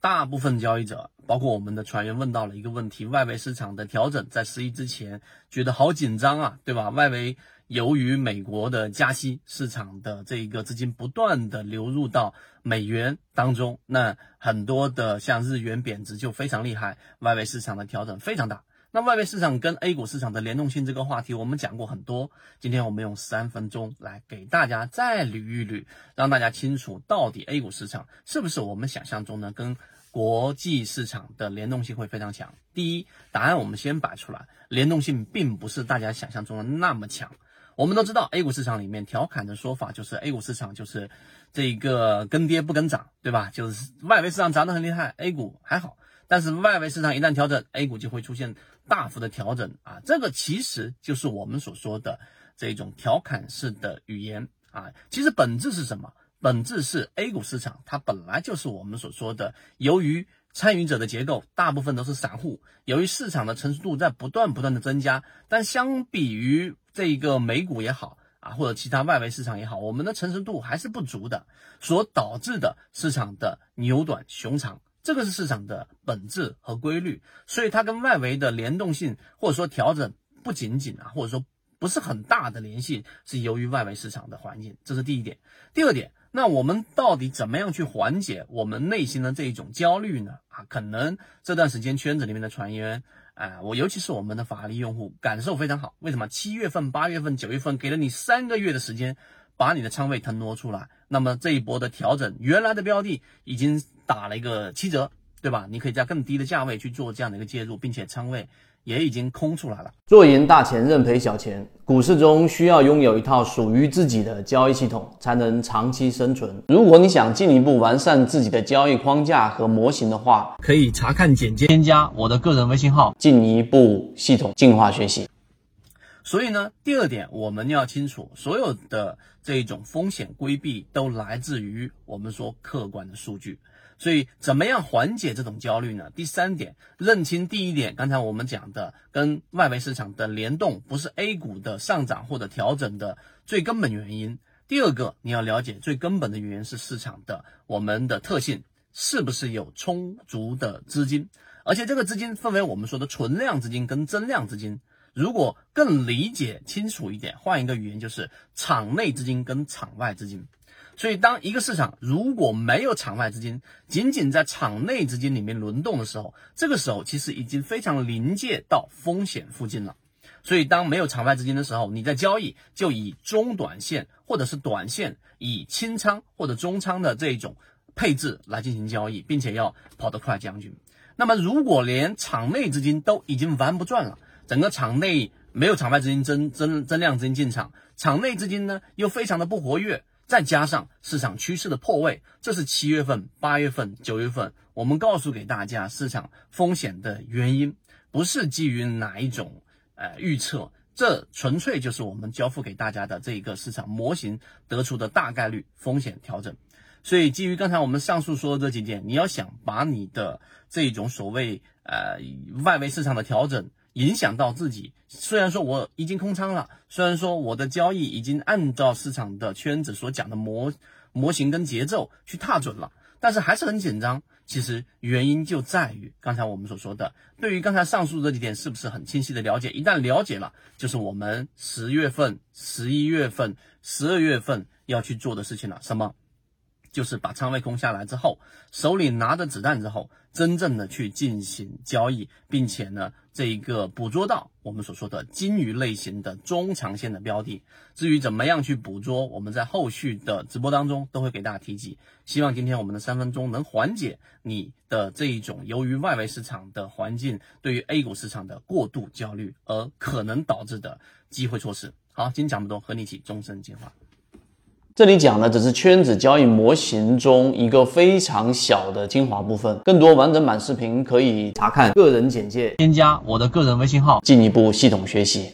大部分交易者，包括我们的船员，问到了一个问题：外围市场的调整在十一之前，觉得好紧张啊，对吧？外围由于美国的加息，市场的这一个资金不断的流入到美元当中，那很多的像日元贬值就非常厉害，外围市场的调整非常大。那外围市场跟 A 股市场的联动性这个话题，我们讲过很多。今天我们用三分钟来给大家再捋一捋，让大家清楚到底 A 股市场是不是我们想象中的跟国际市场的联动性会非常强。第一，答案我们先摆出来，联动性并不是大家想象中的那么强。我们都知道 A 股市场里面调侃的说法就是 A 股市场就是这个跟跌不跟涨，对吧？就是外围市场涨得很厉害，A 股还好。但是外围市场一旦调整，A 股就会出现大幅的调整啊！这个其实就是我们所说的这种调侃式的语言啊。其实本质是什么？本质是 A 股市场它本来就是我们所说的，由于参与者的结构大部分都是散户，由于市场的成熟度在不断不断的增加，但相比于这一个美股也好啊，或者其他外围市场也好，我们的成熟度还是不足的，所导致的市场的牛短熊长。这个是市场的本质和规律，所以它跟外围的联动性或者说调整不仅仅啊，或者说不是很大的联系，是由于外围市场的环境，这是第一点。第二点，那我们到底怎么样去缓解我们内心的这一种焦虑呢？啊，可能这段时间圈子里面的船员，啊，我尤其是我们的法律用户感受非常好。为什么？七月份、八月份、九月份给了你三个月的时间，把你的仓位腾挪出来，那么这一波的调整，原来的标的已经。打了一个七折，对吧？你可以在更低的价位去做这样的一个介入，并且仓位也已经空出来了。做赢大钱，认赔小钱。股市中需要拥有一套属于自己的交易系统，才能长期生存。如果你想进一步完善自己的交易框架和模型的话，可以查看简介，添加我的个人微信号，进一步系统进化学习。所以呢，第二点我们要清楚，所有的这种风险规避都来自于我们说客观的数据。所以，怎么样缓解这种焦虑呢？第三点，认清第一点，刚才我们讲的跟外围市场的联动，不是 A 股的上涨或者调整的最根本原因。第二个，你要了解最根本的原因是市场的我们的特性，是不是有充足的资金？而且这个资金分为我们说的存量资金跟增量资金。如果更理解清楚一点，换一个语言就是场内资金跟场外资金。所以，当一个市场如果没有场外资金，仅仅在场内资金里面轮动的时候，这个时候其实已经非常临界到风险附近了。所以，当没有场外资金的时候，你在交易就以中短线或者是短线，以轻仓或者中仓的这种配置来进行交易，并且要跑得快，将军。那么，如果连场内资金都已经玩不转了，整个场内没有场外资金增增增量资金进场，场内资金呢又非常的不活跃。再加上市场趋势的破位，这是七月份、八月份、九月份我们告诉给大家市场风险的原因，不是基于哪一种呃预测，这纯粹就是我们交付给大家的这一个市场模型得出的大概率风险调整。所以基于刚才我们上述说的这几点，你要想把你的这种所谓呃外围市场的调整。影响到自己，虽然说我已经空仓了，虽然说我的交易已经按照市场的圈子所讲的模模型跟节奏去踏准了，但是还是很紧张。其实原因就在于刚才我们所说的，对于刚才上述这几点是不是很清晰的了解？一旦了解了，就是我们十月份、十一月份、十二月份要去做的事情了。什么？就是把仓位空下来之后，手里拿着子弹之后，真正的去进行交易，并且呢，这一个捕捉到我们所说的金鱼类型的中长线的标的。至于怎么样去捕捉，我们在后续的直播当中都会给大家提及。希望今天我们的三分钟能缓解你的这一种由于外围市场的环境对于 A 股市场的过度焦虑而可能导致的机会错失。好，今天讲不多，和你一起终身进化。这里讲的只是圈子交易模型中一个非常小的精华部分，更多完整版视频可以查看个人简介，添加我的个人微信号，进一步系统学习。